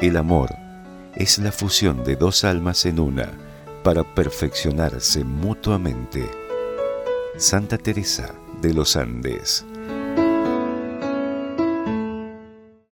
El amor es la fusión de dos almas en una para perfeccionarse mutuamente. Santa Teresa de los Andes